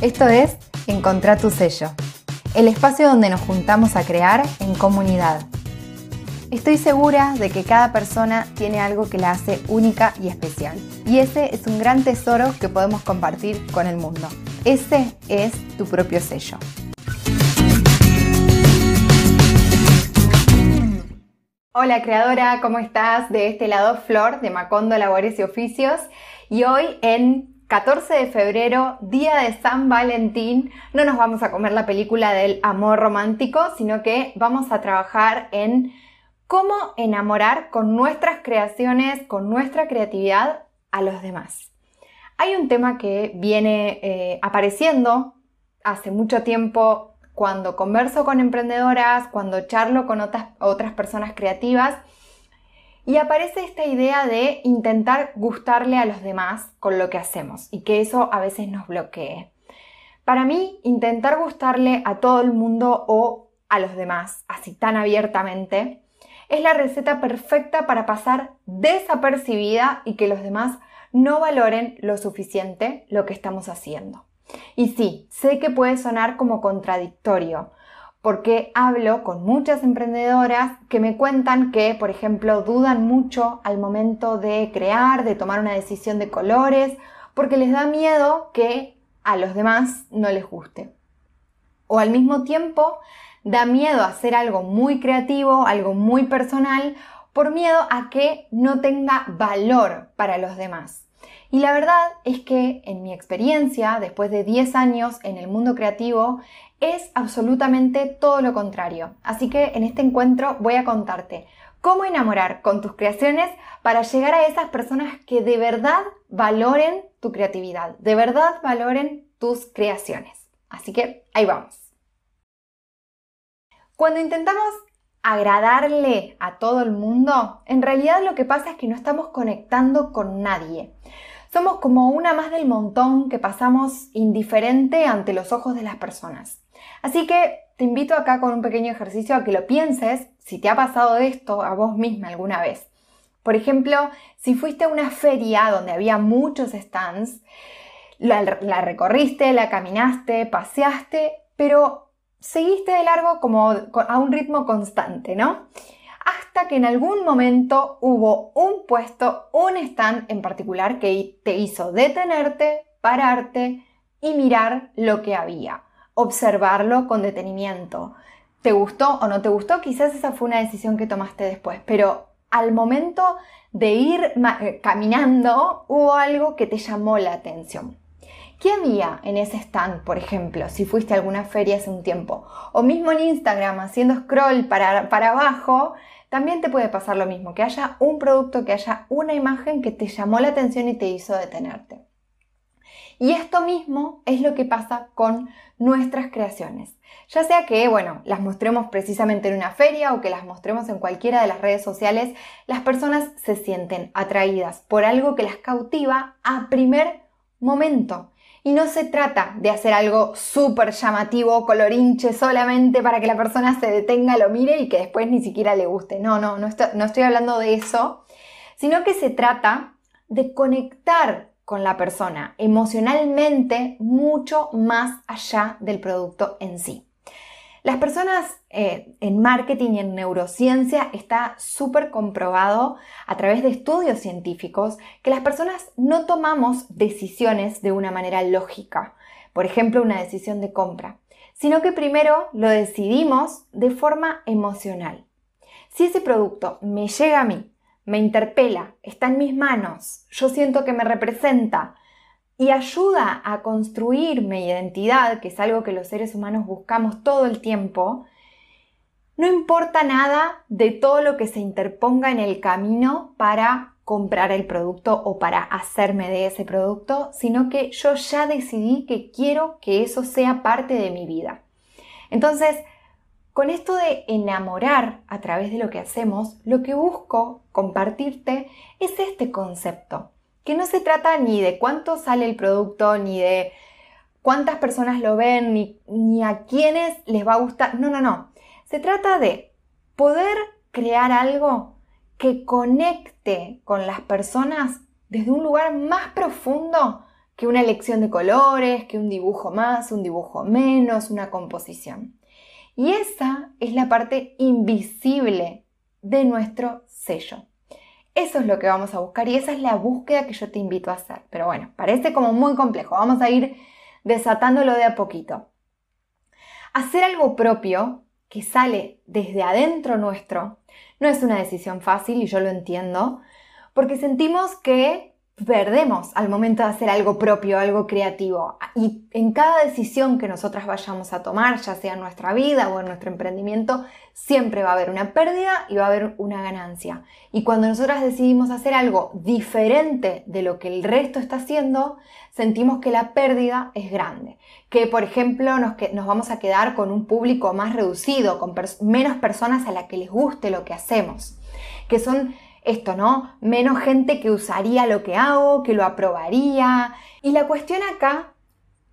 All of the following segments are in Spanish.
Esto es Encontrar tu sello, el espacio donde nos juntamos a crear en comunidad. Estoy segura de que cada persona tiene algo que la hace única y especial. Y ese es un gran tesoro que podemos compartir con el mundo. Ese es tu propio sello. Hola creadora, ¿cómo estás? De este lado Flor de Macondo Labores y Oficios. Y hoy en 14 de febrero, día de San Valentín, no nos vamos a comer la película del amor romántico, sino que vamos a trabajar en cómo enamorar con nuestras creaciones, con nuestra creatividad a los demás. Hay un tema que viene eh, apareciendo hace mucho tiempo cuando converso con emprendedoras, cuando charlo con otras, otras personas creativas, y aparece esta idea de intentar gustarle a los demás con lo que hacemos y que eso a veces nos bloquee. Para mí, intentar gustarle a todo el mundo o a los demás, así tan abiertamente, es la receta perfecta para pasar desapercibida y que los demás no valoren lo suficiente lo que estamos haciendo. Y sí, sé que puede sonar como contradictorio, porque hablo con muchas emprendedoras que me cuentan que, por ejemplo, dudan mucho al momento de crear, de tomar una decisión de colores, porque les da miedo que a los demás no les guste. O al mismo tiempo, da miedo hacer algo muy creativo, algo muy personal, por miedo a que no tenga valor para los demás. Y la verdad es que en mi experiencia, después de 10 años en el mundo creativo, es absolutamente todo lo contrario. Así que en este encuentro voy a contarte cómo enamorar con tus creaciones para llegar a esas personas que de verdad valoren tu creatividad, de verdad valoren tus creaciones. Así que ahí vamos. Cuando intentamos agradarle a todo el mundo, en realidad lo que pasa es que no estamos conectando con nadie. Somos como una más del montón que pasamos indiferente ante los ojos de las personas. Así que te invito acá con un pequeño ejercicio a que lo pienses si te ha pasado esto a vos misma alguna vez. Por ejemplo, si fuiste a una feria donde había muchos stands, la, recorriste, la caminaste, paseaste, pero seguiste de largo como a un ritmo constante, ¿no? Hasta que en algún momento hubo un puesto, un stand en particular que te hizo detenerte, pararte y mirar lo que había, observarlo con detenimiento. ¿Te gustó o no te gustó? Quizás esa fue una decisión que tomaste después, pero al momento de ir eh, caminando hubo algo que te llamó la atención. ¿Qué había en ese stand, por ejemplo, si fuiste a alguna feria hace un tiempo? O mismo en Instagram, haciendo scroll para, para abajo, también te puede pasar lo mismo, que haya un producto, que haya una imagen que te llamó la atención y te hizo detenerte. Y esto mismo es lo que pasa con nuestras creaciones. Ya sea que, bueno, las mostremos precisamente en una feria o que las mostremos en cualquiera de las redes sociales, las personas se sienten atraídas por algo que las cautiva a primer momento. Y no se trata de hacer algo súper llamativo, colorinche, solamente para que la persona se detenga, lo mire y que después ni siquiera le guste. No, no, no estoy, no estoy hablando de eso, sino que se trata de conectar con la persona emocionalmente mucho más allá del producto en sí. Las personas eh, en marketing y en neurociencia está súper comprobado a través de estudios científicos que las personas no tomamos decisiones de una manera lógica, por ejemplo una decisión de compra, sino que primero lo decidimos de forma emocional. Si ese producto me llega a mí, me interpela, está en mis manos, yo siento que me representa, y ayuda a construir mi identidad, que es algo que los seres humanos buscamos todo el tiempo, no importa nada de todo lo que se interponga en el camino para comprar el producto o para hacerme de ese producto, sino que yo ya decidí que quiero que eso sea parte de mi vida. Entonces, con esto de enamorar a través de lo que hacemos, lo que busco compartirte es este concepto que no se trata ni de cuánto sale el producto, ni de cuántas personas lo ven, ni, a quiénes les va a gustar. No, no, no. Se trata de poder crear algo que conecte con las personas desde un lugar más profundo que una elección de colores, que un dibujo más, un dibujo menos, una composición. Y esa es la parte invisible de nuestro sello. Eso es lo que vamos a buscar y esa es la búsqueda que yo te invito a hacer. Pero bueno, parece como muy complejo. Vamos a ir desatándolo de a poquito. Hacer algo propio que sale desde adentro nuestro no es una decisión fácil y yo lo entiendo, porque sentimos que perdemos al momento de hacer algo propio, algo creativo. Y en cada decisión que nosotras vayamos a tomar, ya sea en nuestra vida o en nuestro emprendimiento, siempre va a haber una pérdida y va a haber una ganancia. Y cuando nosotras decidimos hacer algo diferente de lo que el resto está haciendo, sentimos que la pérdida es grande. Que, por ejemplo, nos, nos vamos a quedar con un público más reducido, con menos personas a las que les guste lo que hacemos. Que son esto, ¿no? Menos gente que usaría lo que hago, que lo aprobaría. Y la cuestión acá,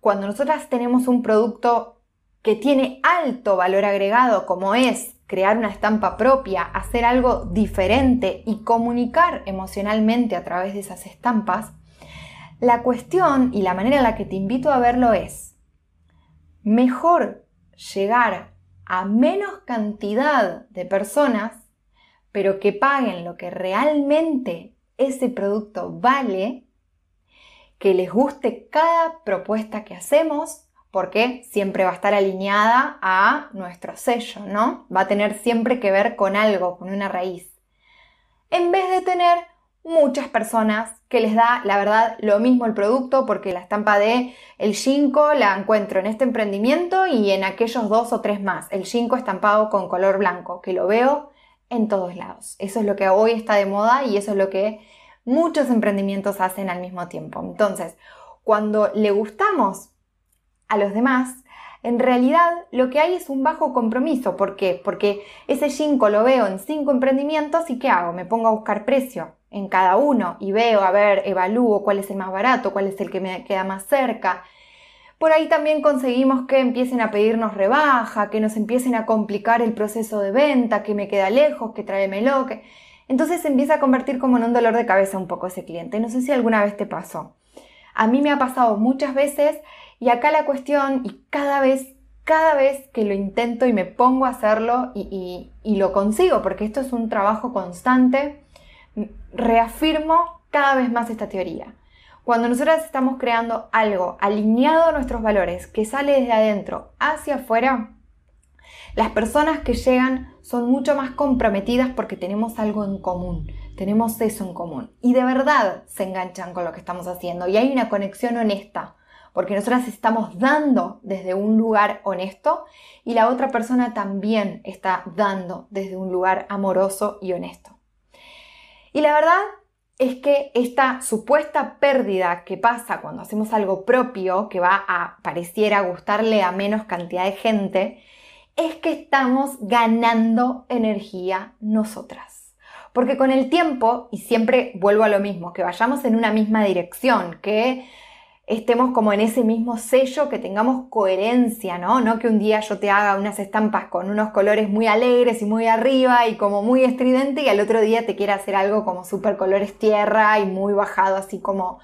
cuando nosotras tenemos un producto que tiene alto valor agregado, como es crear una estampa propia, hacer algo diferente y comunicar emocionalmente a través de esas estampas, la cuestión y la manera en la que te invito a verlo es, mejor llegar a menos cantidad de personas pero que paguen lo que realmente ese producto vale, que les guste cada propuesta que hacemos, porque siempre va a estar alineada a nuestro sello, ¿no? Va a tener siempre que ver con algo, con una raíz. En vez de tener muchas personas que les da, la verdad, lo mismo el producto, porque la estampa de el Shinko la encuentro en este emprendimiento y en aquellos dos o tres más. El Shinko estampado con color blanco, que lo veo en todos lados. Eso es lo que hoy está de moda y eso es lo que muchos emprendimientos hacen al mismo tiempo. Entonces, cuando le gustamos a los demás, en realidad lo que hay es un bajo compromiso. ¿Por qué? Porque ese 5 lo veo en cinco emprendimientos y ¿qué hago? Me pongo a buscar precio en cada uno y veo, a ver, evalúo cuál es el más barato, cuál es el que me queda más cerca por ahí también conseguimos que empiecen a pedirnos rebaja, que nos empiecen a complicar el proceso de venta, que me queda lejos, que tráemelo, que... Entonces se empieza a convertir como en un dolor de cabeza un poco ese cliente. No sé si alguna vez te pasó. A mí me ha pasado muchas veces y acá la cuestión, y cada vez, cada vez que lo intento y me pongo a hacerlo y, y lo consigo, porque esto es un trabajo constante, reafirmo cada vez más esta teoría. Cuando nosotras estamos creando algo alineado a nuestros valores, que sale desde adentro hacia afuera, las personas que llegan son mucho más comprometidas porque tenemos algo en común, tenemos eso en común y de verdad se enganchan con lo que estamos haciendo y hay una conexión honesta porque nosotras estamos dando desde un lugar honesto y la otra persona también está dando desde un lugar amoroso y honesto. Y la verdad es que esta supuesta pérdida que pasa cuando hacemos algo propio, que va a pareciera gustarle a menos cantidad de gente, es que estamos ganando energía nosotras. Porque con el tiempo, y siempre vuelvo a lo mismo, que vayamos en una misma dirección, que estemos como en ese mismo sello, que tengamos coherencia, ¿no? No que un día yo te haga unas estampas con unos colores muy alegres y muy arriba y como muy estridente y al otro día te quiera hacer algo como super colores tierra y muy bajado así como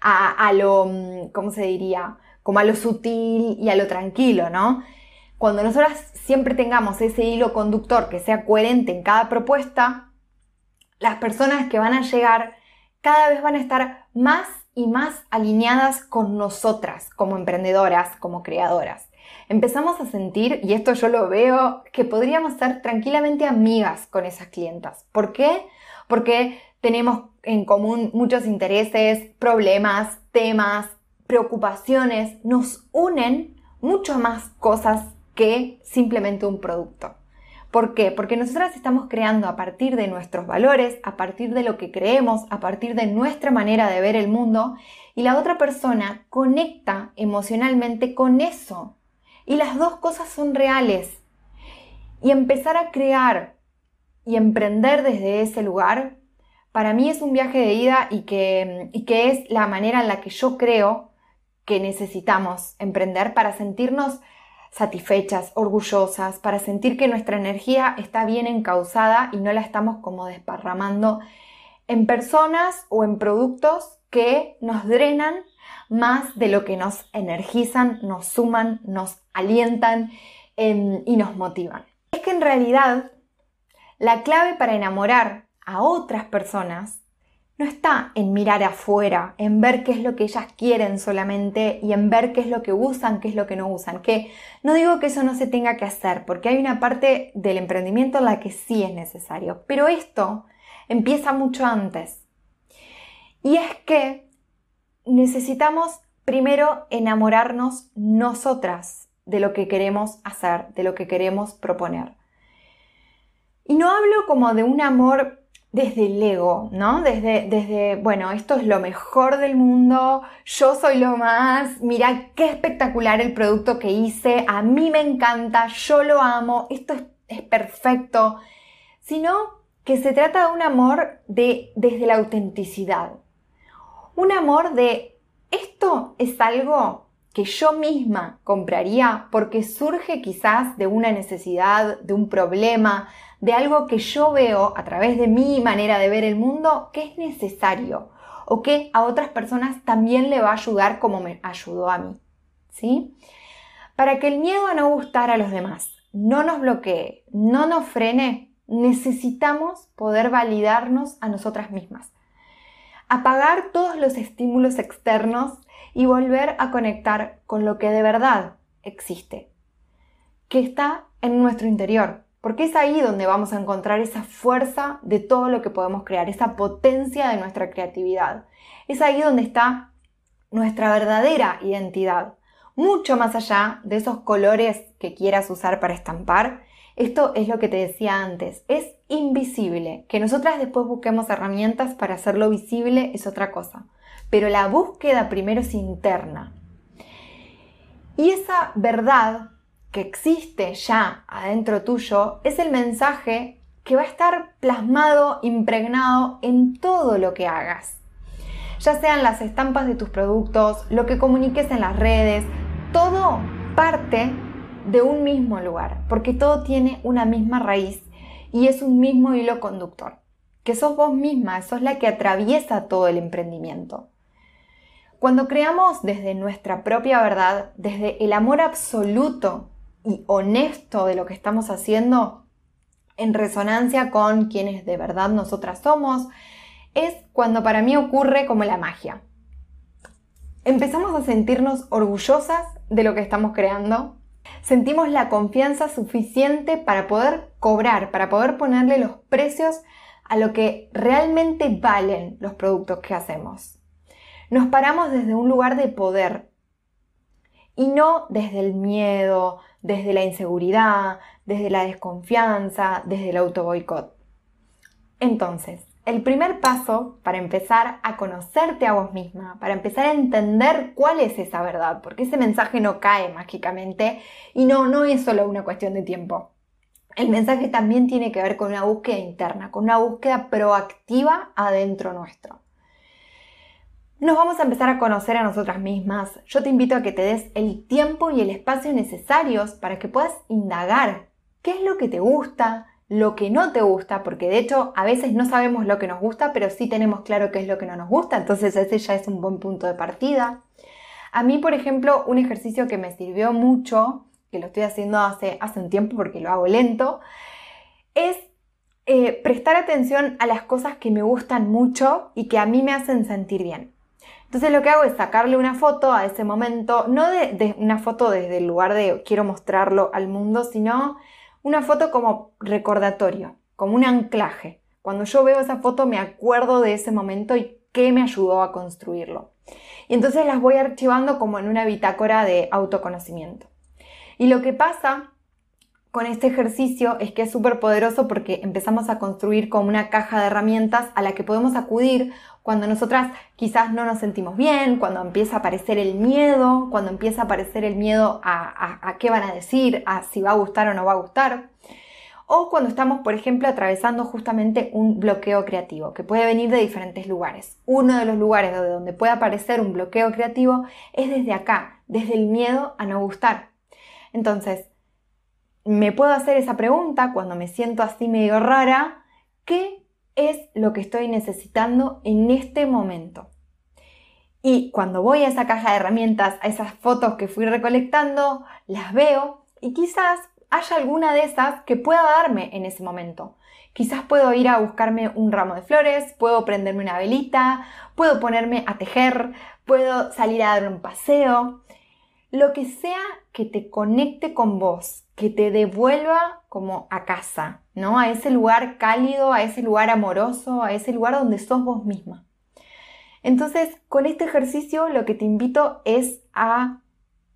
a, lo, mm, ¿cómo se diría? Como a lo sutil y a lo tranquilo, ¿no? Cuando nosotras siempre tengamos ese hilo conductor que sea coherente en cada propuesta, las personas que van a llegar cada vez van a estar más y más alineadas con nosotras como emprendedoras, como creadoras. Empezamos a sentir, y esto yo lo veo, que podríamos ser tranquilamente amigas con esas clientas. ¿Por qué? Porque tenemos en común muchos intereses, problemas, temas, preocupaciones. Nos unen mucho más cosas que simplemente un producto. ¿Por qué? Porque nosotras estamos creando a partir de nuestros valores, a partir de lo que creemos, a partir de nuestra manera de ver el mundo y la otra persona conecta emocionalmente con eso. Y las dos cosas son reales. Y empezar a crear y emprender desde ese lugar, para mí es un viaje de ida y que, y que es la manera en la que yo creo que necesitamos emprender para sentirnos satisfechas, orgullosas, para sentir que nuestra energía está bien encausada y no la estamos como desparramando en personas o en productos que nos drenan más de lo que nos energizan, nos suman, nos alientan em, y nos motivan. Es que en realidad la clave para enamorar a otras personas no está en mirar afuera, en ver qué es lo que ellas quieren solamente y en ver qué es lo que usan, qué es lo que no usan. Que no digo que eso no se tenga que hacer, porque hay una parte del emprendimiento en la que sí es necesario, pero esto empieza mucho antes. Y es que necesitamos primero enamorarnos nosotras de lo que queremos hacer, de lo que queremos proponer. Y no hablo como de un amor desde el ego, ¿no? Desde, desde, bueno, esto es lo mejor del mundo, yo soy lo más, mira qué espectacular el producto que hice, a mí me encanta, yo lo amo, esto es, es perfecto, sino que se trata de un amor de, desde la autenticidad, un amor de esto es algo que yo misma compraría porque surge quizás de una necesidad, de un problema, de algo que yo veo a través de mi manera de ver el mundo que es necesario o que a otras personas también le va a ayudar como me ayudó a mí. ¿Sí? Para que el miedo a no gustar a los demás no nos bloquee, no nos frene, necesitamos poder validarnos a nosotras mismas. Apagar todos los estímulos externos y volver a conectar con lo que de verdad existe, que está en nuestro interior, porque es ahí donde vamos a encontrar esa fuerza de todo lo que podemos crear, esa potencia de nuestra creatividad. Es ahí donde está nuestra verdadera identidad, mucho más allá de esos colores que quieras usar para estampar. Esto es lo que te decía antes, es invisible. Que nosotras después busquemos herramientas para hacerlo visible es otra cosa, pero la búsqueda primero es interna. Y esa verdad que existe ya adentro tuyo es el mensaje que va a estar plasmado, impregnado en todo lo que hagas. Ya sean las estampas de tus productos, lo que comuniques en las redes, todo parte de un mismo lugar, porque todo tiene una misma raíz y es un mismo hilo conductor, que sos vos misma, sos la que atraviesa todo el emprendimiento. Cuando creamos desde nuestra propia verdad, desde el amor absoluto y honesto de lo que estamos haciendo en resonancia con quienes de verdad nosotras somos, es cuando para mí ocurre como la magia. Empezamos a sentirnos orgullosas de lo que estamos creando, sentimos la confianza suficiente para poder cobrar, para poder ponerle los precios a lo que realmente valen los productos que hacemos. Nos paramos desde un lugar de poder y no desde el miedo, desde la inseguridad, desde la desconfianza, desde el autoboicot. Entonces, el primer paso para empezar a conocerte a vos misma, para empezar a entender cuál es esa verdad, porque ese mensaje no cae mágicamente y no, no es solo una cuestión de tiempo. El mensaje también tiene que ver con una búsqueda interna, con una búsqueda proactiva adentro nuestro. Nos vamos a empezar a conocer a nosotras mismas. Yo te invito a que te des el tiempo y el espacio necesarios para que puedas indagar qué es lo que te gusta, lo que no te gusta, porque de hecho a veces no sabemos lo que nos gusta, pero sí tenemos claro qué es lo que no nos gusta, entonces ese ya es un buen punto de partida. A mí, por ejemplo, un ejercicio que me sirvió mucho, que lo estoy haciendo hace, hace un tiempo porque lo hago lento, es eh, prestar atención a las cosas que me gustan mucho y que a mí me hacen sentir bien. Entonces lo que hago es sacarle una foto a ese momento, no de, una foto desde el lugar de quiero mostrarlo al mundo, sino una foto como recordatorio, como un anclaje. Cuando yo veo esa foto me acuerdo de ese momento y qué me ayudó a construirlo. Y entonces las voy archivando como en una bitácora de autoconocimiento. Y lo que pasa con este ejercicio es que es súper poderoso porque empezamos a construir como una caja de herramientas a la que podemos acudir cuando nosotras quizás no nos sentimos bien, cuando empieza a aparecer el miedo, cuando empieza a aparecer el miedo a, qué van a decir, a si va a gustar o no va a gustar. O cuando estamos, por ejemplo, atravesando justamente un bloqueo creativo, que puede venir de diferentes lugares. Uno de los lugares donde puede aparecer un bloqueo creativo es desde acá, desde el miedo a no gustar. Entonces, me puedo hacer esa pregunta cuando me siento así medio rara, ¿qué es lo que estoy necesitando en este momento? Y cuando voy a esa caja de herramientas, a esas fotos que fui recolectando, las veo y quizás haya alguna de esas que pueda darme en ese momento. Quizás puedo ir a buscarme un ramo de flores, puedo prenderme una velita, puedo ponerme a tejer, puedo salir a dar un paseo. Lo que sea que te conecte con vos, que te devuelva como a casa, ¿no? A ese lugar cálido, a ese lugar amoroso, a ese lugar donde sos vos misma. Entonces, con este ejercicio lo que te invito es a,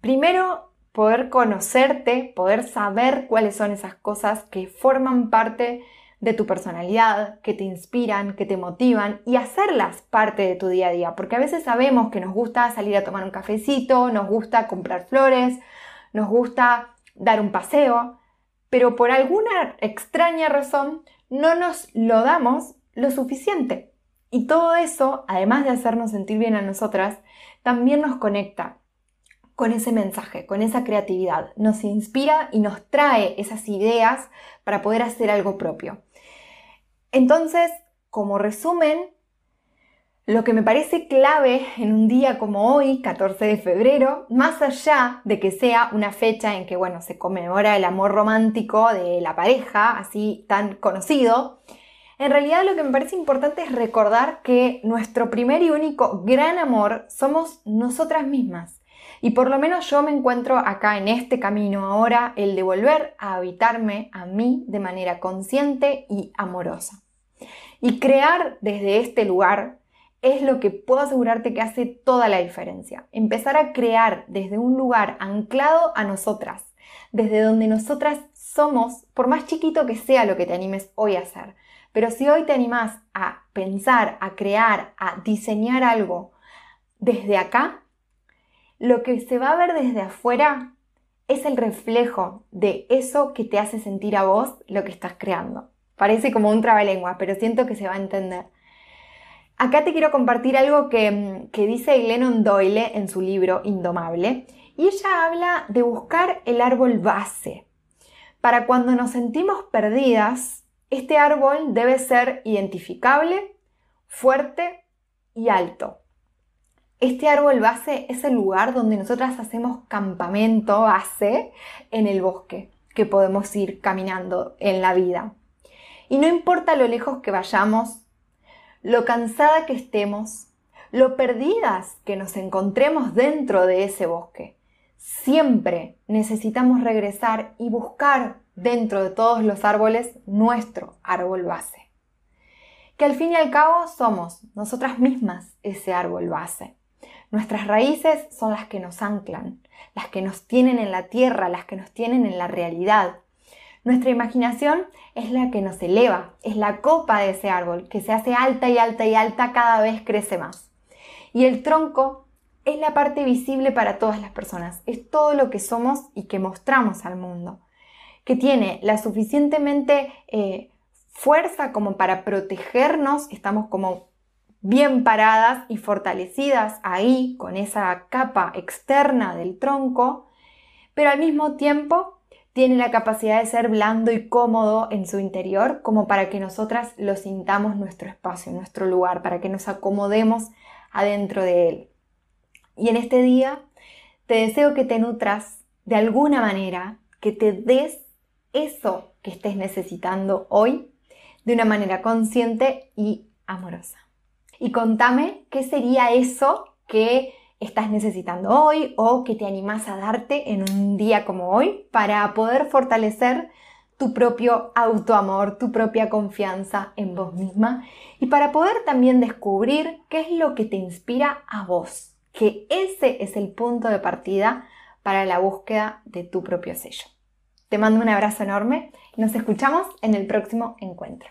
primero, poder conocerte, poder saber cuáles son esas cosas que forman parte de tu personalidad, que te inspiran, que te motivan y hacerlas parte de tu día a día, porque a veces sabemos que nos gusta salir a tomar un cafecito, nos gusta comprar flores, nos gusta dar un paseo, pero por alguna extraña razón no nos lo damos lo suficiente. Y todo eso, además de hacernos sentir bien a nosotras, también nos conecta con ese mensaje, con esa creatividad. Nos inspira y nos trae esas ideas para poder hacer algo propio. Entonces, como resumen, lo que me parece clave en un día como hoy, 14 de febrero, más allá de que sea una fecha en que, bueno, se conmemora el amor romántico de la pareja, así tan conocido, en realidad lo que me parece importante es recordar que nuestro primer y único gran amor somos nosotras mismas. Y por lo menos yo me encuentro acá en este camino ahora, el de volver a habitarme a mí de manera consciente y amorosa. Y crear desde este lugar es lo que puedo asegurarte que hace toda la diferencia. Empezar a crear desde un lugar anclado a nosotras, desde donde nosotras somos, por más chiquito que sea lo que te animes hoy a hacer. Pero si hoy te animas a pensar, a crear, a diseñar algo desde acá, lo que se va a ver desde afuera es el reflejo de eso que te hace sentir a vos lo que estás creando. Parece como un trabalengua, pero siento que se va a entender. Acá te quiero compartir algo que, que dice Glennon Doyle en su libro Indomable, y ella habla de buscar el árbol base. Para cuando nos sentimos perdidas, este árbol debe ser identificable, fuerte y alto. Este árbol base es el lugar donde nosotras hacemos campamento base en el bosque, que podemos ir caminando en la vida. Y no importa lo lejos que vayamos, lo cansada que estemos, lo perdidas que nos encontremos dentro de ese bosque. Siempre necesitamos regresar y buscar dentro de todos los árboles nuestro árbol base. Que al fin y al cabo somos nosotras mismas ese árbol base. Nuestras raíces son las que nos anclan, las que nos tienen en la tierra, las que nos tienen en la realidad, nuestra imaginación es la que nos eleva, es la copa de ese árbol que se hace alta y alta y alta cada vez crece más. Y el tronco es la parte visible para todas las personas, es todo lo que somos y que mostramos al mundo, que tiene la suficientemente eh, fuerza como para protegernos, estamos como bien paradas y fortalecidas ahí con esa capa externa del tronco, pero al mismo tiempo tiene la capacidad de ser blando y cómodo en su interior, como para que nosotras lo sintamos nuestro espacio, nuestro lugar, para que nos acomodemos adentro de él. Y en este día te deseo que te nutras de alguna manera, que te des eso que estés necesitando hoy de una manera consciente y amorosa. Y contame qué sería eso que estás necesitando hoy o que te animas a darte en un día como hoy para poder fortalecer tu propio autoamor, tu propia confianza en vos misma y para poder también descubrir qué es lo que te inspira a vos, que ese es el punto de partida para la búsqueda de tu propio sello. Te mando un abrazo enorme nos escuchamos en el próximo encuentro.